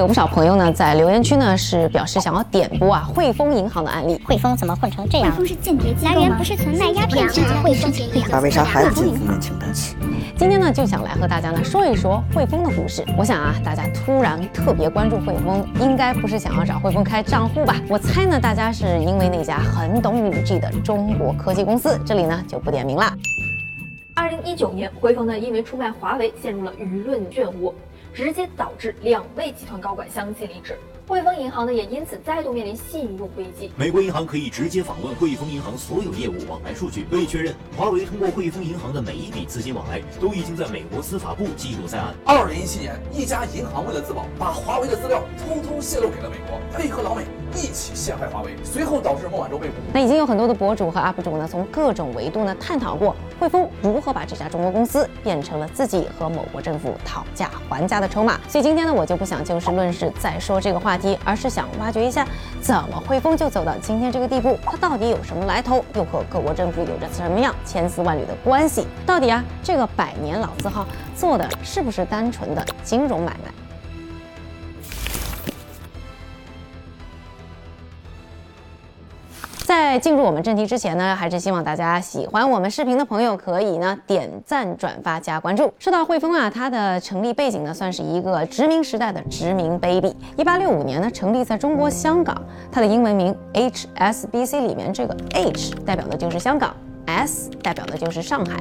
有不少朋友呢，在留言区呢是表示想要点播啊汇丰银行的案例。汇丰怎么混成这样？汇丰是间谍机构吗？来源不是存在鸦片之汇丰前他为啥还不进负面清单？今天呢，就想来和大家呢说一说汇丰的故事。我想啊，大家突然特别关注汇丰，应该不是想要找汇丰开账户吧？我猜呢，大家是因为那家很懂五 G 的中国科技公司，这里呢就不点名了。二零一九年，汇丰呢因为出卖华为陷入了舆论漩涡。直接导致两位集团高管相继离职，汇丰银行呢也因此再度面临信用危机。美国银行可以直接访问汇丰银行所有业务往来数据，可以确认华为通过汇丰银行的每一笔资金往来都已经在美国司法部记录在案。二零一七年，一家银行为了自保，把华为的资料偷偷泄露给了美国，配合老美。一起陷害华为，随后导致孟晚舟被捕。那已经有很多的博主和 UP 主呢，从各种维度呢探讨过汇丰如何把这家中国公司变成了自己和某国政府讨价还价的筹码。所以今天呢，我就不想就事论事再说这个话题，而是想挖掘一下，怎么汇丰就走到今天这个地步？它到底有什么来头？又和各国政府有着什么样千丝万缕的关系？到底啊，这个百年老字号做的是不是单纯的金融买卖？在进入我们正题之前呢，还是希望大家喜欢我们视频的朋友可以呢点赞、转发、加关注。说到汇丰啊，它的成立背景呢，算是一个殖民时代的殖民 baby。一八六五年呢，成立在中国香港，它的英文名 HSBC 里面这个 H 代表的就是香港。S 代表的就是上海，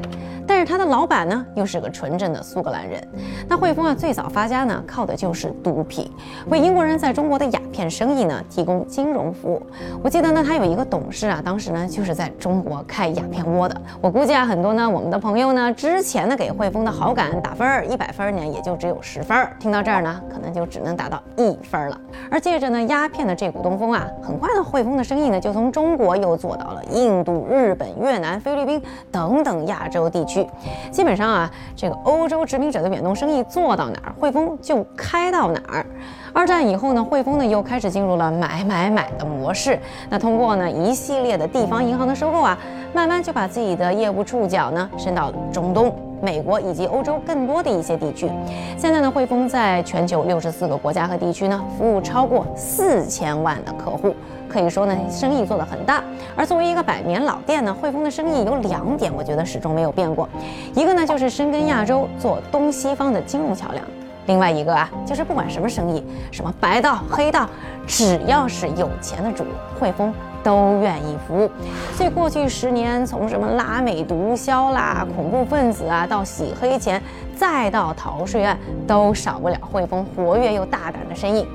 但是他的老板呢又是个纯正的苏格兰人。那汇丰啊最早发家呢靠的就是毒品，为英国人在中国的鸦片生意呢提供金融服务。我记得呢他有一个董事啊，当时呢就是在中国开鸦片窝的。我估计啊很多呢我们的朋友呢之前呢给汇丰的好感打分儿一百分呢也就只有十分，听到这儿呢可能就只能达到一分了。而借着呢鸦片的这股东风啊，很快呢汇丰的生意呢就从中国又做到了印度、日本、越南。菲律宾等等亚洲地区，基本上啊，这个欧洲殖民者的远东生意做到哪儿，汇丰就开到哪儿。二战以后呢，汇丰呢又开始进入了买买买的模式。那通过呢一系列的地方银行的收购啊，慢慢就把自己的业务触角呢伸到中东、美国以及欧洲更多的一些地区。现在呢，汇丰在全球六十四个国家和地区呢，服务超过四千万的客户。可以说呢，生意做得很大。而作为一个百年老店呢，汇丰的生意有两点，我觉得始终没有变过。一个呢，就是深耕亚洲，做东西方的金融桥梁；另外一个啊，就是不管什么生意，什么白道黑道，只要是有钱的主，汇丰。都愿意服务，所以过去十年，从什么拉美毒枭啦、恐怖分子啊，到洗黑钱，再到逃税案，都少不了汇丰活跃又大胆的生意。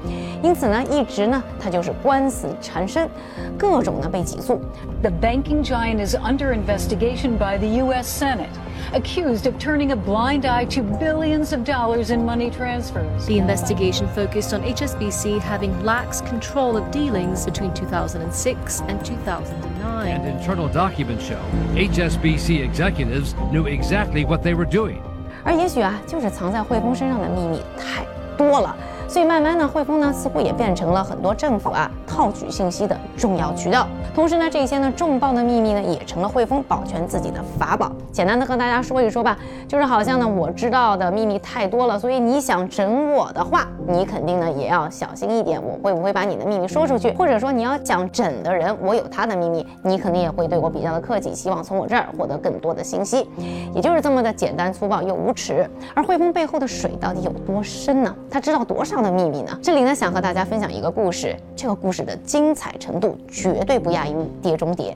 因此呢，一直呢，它就是官司缠身，各种呢被起诉。The banking giant is under investigation by the U.S. Senate. accused of turning a blind eye to billions of dollars in money transfers. The investigation focused on HSBC having lax control of dealings between 2006 and 2009. And internal documents show HSBC executives knew exactly what they were doing. 而也许啊，就是藏在汇丰身上的秘密太多了。 所以慢慢呢，汇丰呢似乎也变成了很多政府啊套取信息的重要渠道。同时呢，这些呢重磅的秘密呢也成了汇丰保全自己的法宝。简单的和大家说一说吧，就是好像呢我知道的秘密太多了，所以你想整我的话，你肯定呢也要小心一点，我会不会把你的秘密说出去？或者说你要讲整的人，我有他的秘密，你肯定也会对我比较的客气，希望从我这儿获得更多的信息。也就是这么的简单粗暴又无耻。而汇丰背后的水到底有多深呢？他知道多少？的秘密呢？这里呢，想和大家分享一个故事。这个故事的精彩程度绝对不亚于《碟中谍》。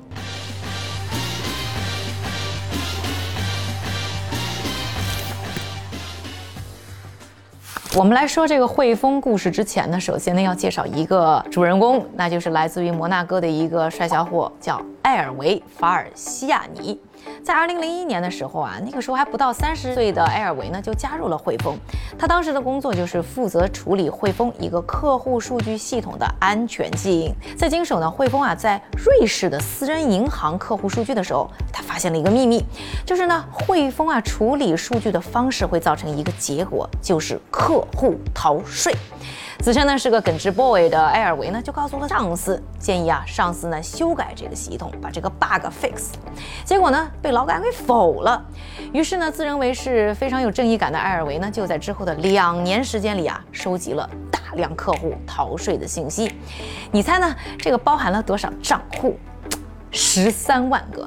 我们来说这个汇丰故事之前呢，首先呢要介绍一个主人公，那就是来自于摩纳哥的一个帅小伙，叫埃尔维·法尔西亚尼。在二零零一年的时候啊，那个时候还不到三十岁的埃尔维呢，就加入了汇丰。他当时的工作就是负责处理汇丰一个客户数据系统的安全性。在经手呢汇丰啊在瑞士的私人银行客户数据的时候，他发现了一个秘密，就是呢汇丰啊处理数据的方式会造成一个结果，就是客户逃税。此前呢是个耿直 boy 的埃尔维呢，就告诉了上司，建议啊上司呢修改这个系统，把这个 bug fix。结果呢被老板给否了。于是呢自认为是非常有正义感的埃尔维呢，就在之后的两年时间里啊，收集了大量客户逃税的信息。你猜呢？这个包含了多少账户？十三万个。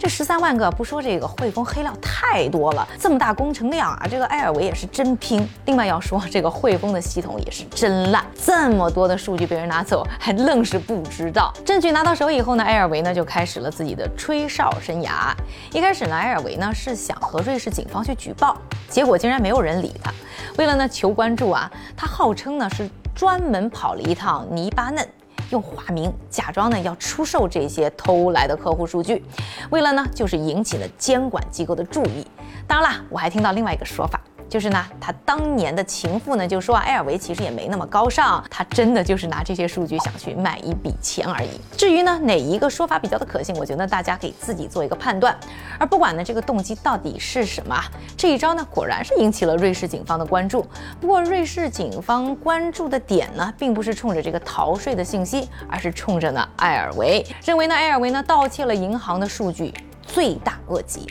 这十三万个不说，这个汇丰黑料太多了，这么大工程量啊，这个埃尔维也是真拼。另外要说，这个汇丰的系统也是真烂，这么多的数据被人拿走，还愣是不知道。证据拿到手以后呢，埃尔维呢就开始了自己的吹哨生涯。一开始呢，埃尔维呢是想和瑞士警方去举报，结果竟然没有人理他。为了呢求关注啊，他号称呢是专门跑了一趟黎巴嫩。用化名假装呢要出售这些偷来的客户数据，为了呢就是引起了监管机构的注意。当然了，我还听到另外一个说法。就是呢，他当年的情妇呢就说啊，埃尔维其实也没那么高尚，他真的就是拿这些数据想去卖一笔钱而已。至于呢哪一个说法比较的可信，我觉得大家可以自己做一个判断。而不管呢这个动机到底是什么，这一招呢果然是引起了瑞士警方的关注。不过瑞士警方关注的点呢，并不是冲着这个逃税的信息，而是冲着呢埃尔维，认为呢埃尔维呢盗窃了银行的数据，罪大恶极。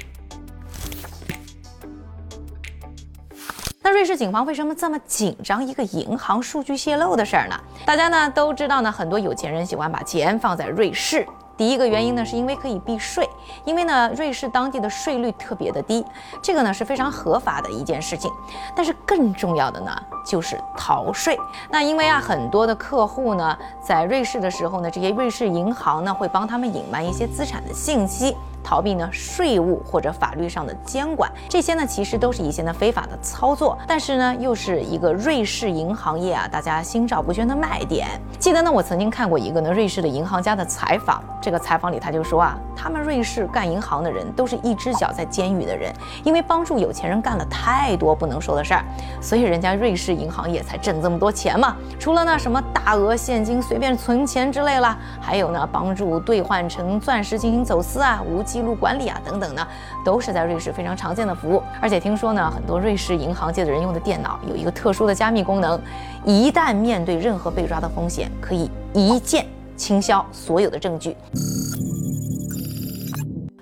那瑞士警方为什么这么紧张一个银行数据泄露的事儿呢？大家呢都知道呢，很多有钱人喜欢把钱放在瑞士。第一个原因呢，是因为可以避税，因为呢瑞士当地的税率特别的低，这个呢是非常合法的一件事情。但是更重要的呢，就是逃税。那因为啊很多的客户呢在瑞士的时候呢，这些瑞士银行呢会帮他们隐瞒一些资产的信息。逃避呢税务或者法律上的监管，这些呢其实都是一些呢非法的操作，但是呢又是一个瑞士银行业啊大家心照不宣的卖点。记得呢我曾经看过一个呢瑞士的银行家的采访，这个采访里他就说啊，他们瑞士干银行的人都是一只脚在监狱的人，因为帮助有钱人干了太多不能说的事儿，所以人家瑞士银行业才挣这么多钱嘛。除了呢什么大额现金随便存钱之类啦，还有呢帮助兑换成钻石进行走私啊无。记录管理啊，等等呢，都是在瑞士非常常见的服务。而且听说呢，很多瑞士银行界的人用的电脑有一个特殊的加密功能，一旦面对任何被抓的风险，可以一键清消所有的证据。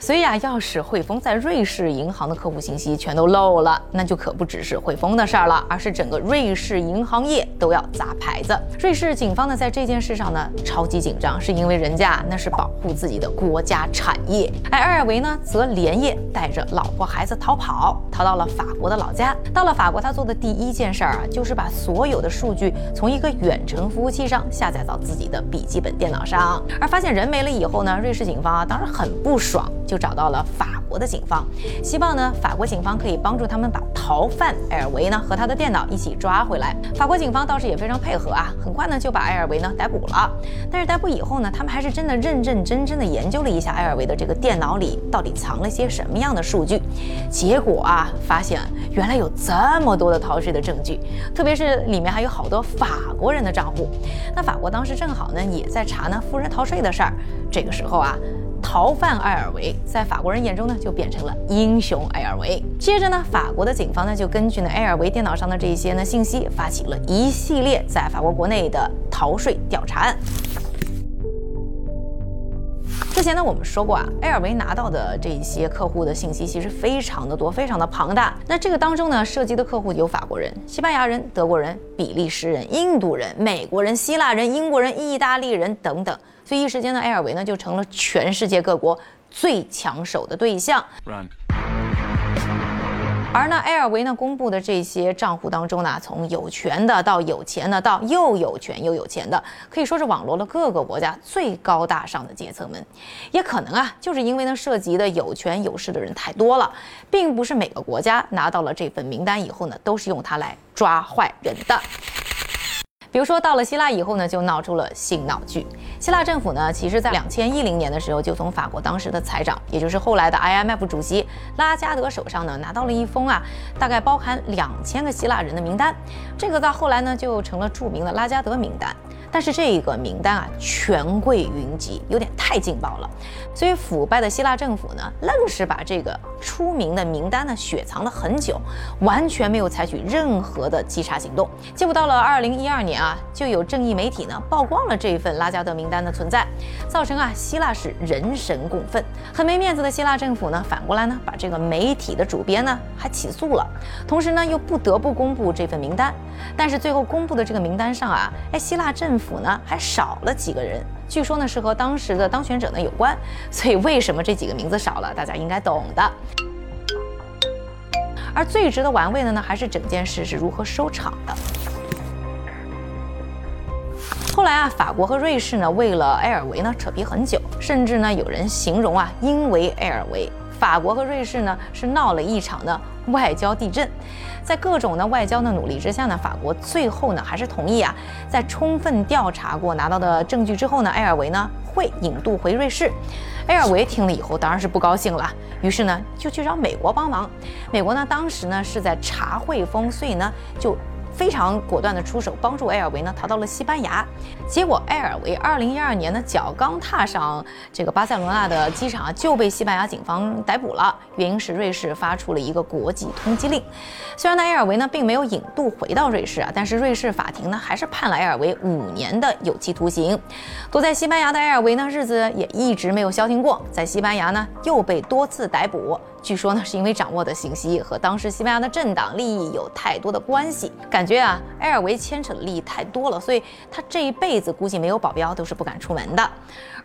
所以啊，要是汇丰在瑞士银行的客户信息全都漏了，那就可不只是汇丰的事儿了，而是整个瑞士银行业都要砸牌子。瑞士警方呢，在这件事上呢，超级紧张，是因为人家那是保护自己的国家产业。而埃尔维呢，则连夜带着老婆孩子逃跑，逃到了法国的老家。到了法国，他做的第一件事儿啊，就是把所有的数据从一个远程服务器上下载到自己的笔记本电脑上。而发现人没了以后呢，瑞士警方啊，当然很不爽，就。找到了法国的警方，希望呢法国警方可以帮助他们把逃犯埃尔维呢和他的电脑一起抓回来。法国警方倒是也非常配合啊，很快呢就把埃尔维呢逮捕了。但是逮捕以后呢，他们还是真的认认真真的研究了一下埃尔维的这个电脑里到底藏了些什么样的数据。结果啊，发现原来有这么多的逃税的证据，特别是里面还有好多法国人的账户。那法国当时正好呢也在查呢富人逃税的事儿。这个时候啊。逃犯埃尔维在法国人眼中呢，就变成了英雄埃尔维。接着呢，法国的警方呢，就根据呢埃尔维电脑上的这些呢信息，发起了一系列在法国国内的逃税调查案。之前呢，我们说过啊，埃尔维拿到的这些客户的信息其实非常的多，非常的庞大。那这个当中呢，涉及的客户有法国人、西班牙人、德国人、比利时人、印度人、美国人、希腊人、英国人、意大利人等等。所以一时间呢，埃尔维呢就成了全世界各国最抢手的对象。而呢，埃尔维呢公布的这些账户当中呢，从有权的到有钱的，到又有权又有钱的，可以说是网罗了各个国家最高大上的阶层们。也可能啊，就是因为呢涉及的有权有势的人太多了，并不是每个国家拿到了这份名单以后呢，都是用它来抓坏人的。比如说，到了希腊以后呢，就闹出了性闹剧。希腊政府呢，其实在两千一零年的时候，就从法国当时的财长，也就是后来的 IMF 主席拉加德手上呢，拿到了一封啊，大概包含两千个希腊人的名单。这个到后来呢，就成了著名的拉加德名单。但是这一个名单啊，权贵云集，有点太劲爆了。所以腐败的希腊政府呢，愣是把这个出名的名单呢雪藏了很久，完全没有采取任何的稽查行动。结果到了二零一二年啊，就有正义媒体呢曝光了这一份拉加德名单的存在，造成啊希腊是人神共愤。很没面子的希腊政府呢，反过来呢把这个媒体的主编呢还起诉了，同时呢又不得不公布这份名单。但是最后公布的这个名单上啊，哎，希腊政府府呢还少了几个人。据说呢是和当时的当选者呢有关，所以为什么这几个名字少了，大家应该懂的。而最值得玩味的呢，还是整件事是如何收场的。后来啊，法国和瑞士呢为了埃尔维呢扯皮很久，甚至呢有人形容啊，因为埃尔维，法国和瑞士呢是闹了一场的外交地震。在各种的外交的努力之下呢，法国最后呢还是同意啊，在充分调查过拿到的证据之后呢，埃尔维呢会引渡回瑞士。埃尔维听了以后当然是不高兴了，于是呢就去找美国帮忙。美国呢当时呢是在查汇丰，所以呢就。非常果断的出手，帮助埃尔维呢逃到了西班牙。结果埃尔维二零一二年呢脚刚踏上这个巴塞罗那的机场，就被西班牙警方逮捕了。原因是瑞士发出了一个国际通缉令。虽然呢埃尔维呢并没有引渡回到瑞士啊，但是瑞士法庭呢还是判了埃尔维五年的有期徒刑。躲在西班牙的埃尔维呢日子也一直没有消停过，在西班牙呢又被多次逮捕。据说呢，是因为掌握的信息和当时西班牙的政党利益有太多的关系，感觉啊，埃尔维牵扯的利益太多了，所以他这一辈子估计没有保镖都是不敢出门的。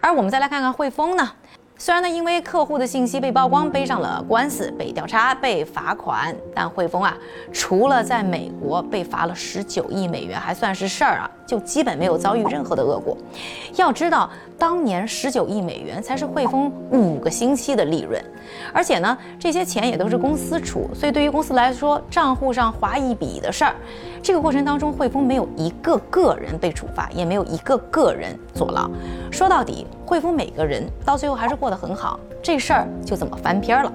而我们再来看看汇丰呢。虽然呢，因为客户的信息被曝光，背上了官司，被调查，被罚款，但汇丰啊，除了在美国被罚了十九亿美元还算是事儿啊，就基本没有遭遇任何的恶果。要知道，当年十九亿美元才是汇丰五个星期的利润，而且呢，这些钱也都是公司出，所以对于公司来说，账户上划一笔的事儿。这个过程当中，汇丰没有一个个人被处罚，也没有一个个人坐牢。说到底，汇丰每个人到最后还是过得很好，这事儿就这么翻篇了。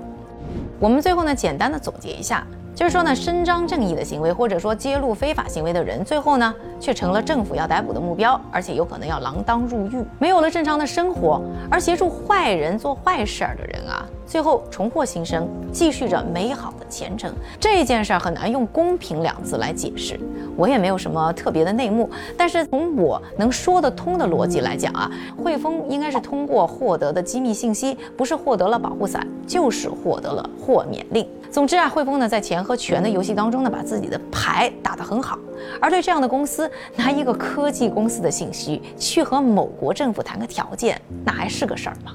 我们最后呢，简单的总结一下。就是说呢，伸张正义的行为，或者说揭露非法行为的人，最后呢，却成了政府要逮捕的目标，而且有可能要锒铛入狱，没有了正常的生活。而协助坏人做坏事儿的人啊，最后重获新生，继续着美好的前程。这件事儿很难用公平两字来解释，我也没有什么特别的内幕。但是从我能说得通的逻辑来讲啊，汇丰应该是通过获得的机密信息，不是获得了保护伞，就是获得了豁免令。总之啊，汇丰呢在钱和权的游戏当中呢，把自己的牌打得很好。而对这样的公司，拿一个科技公司的信息去和某国政府谈个条件，那还是个事儿吗？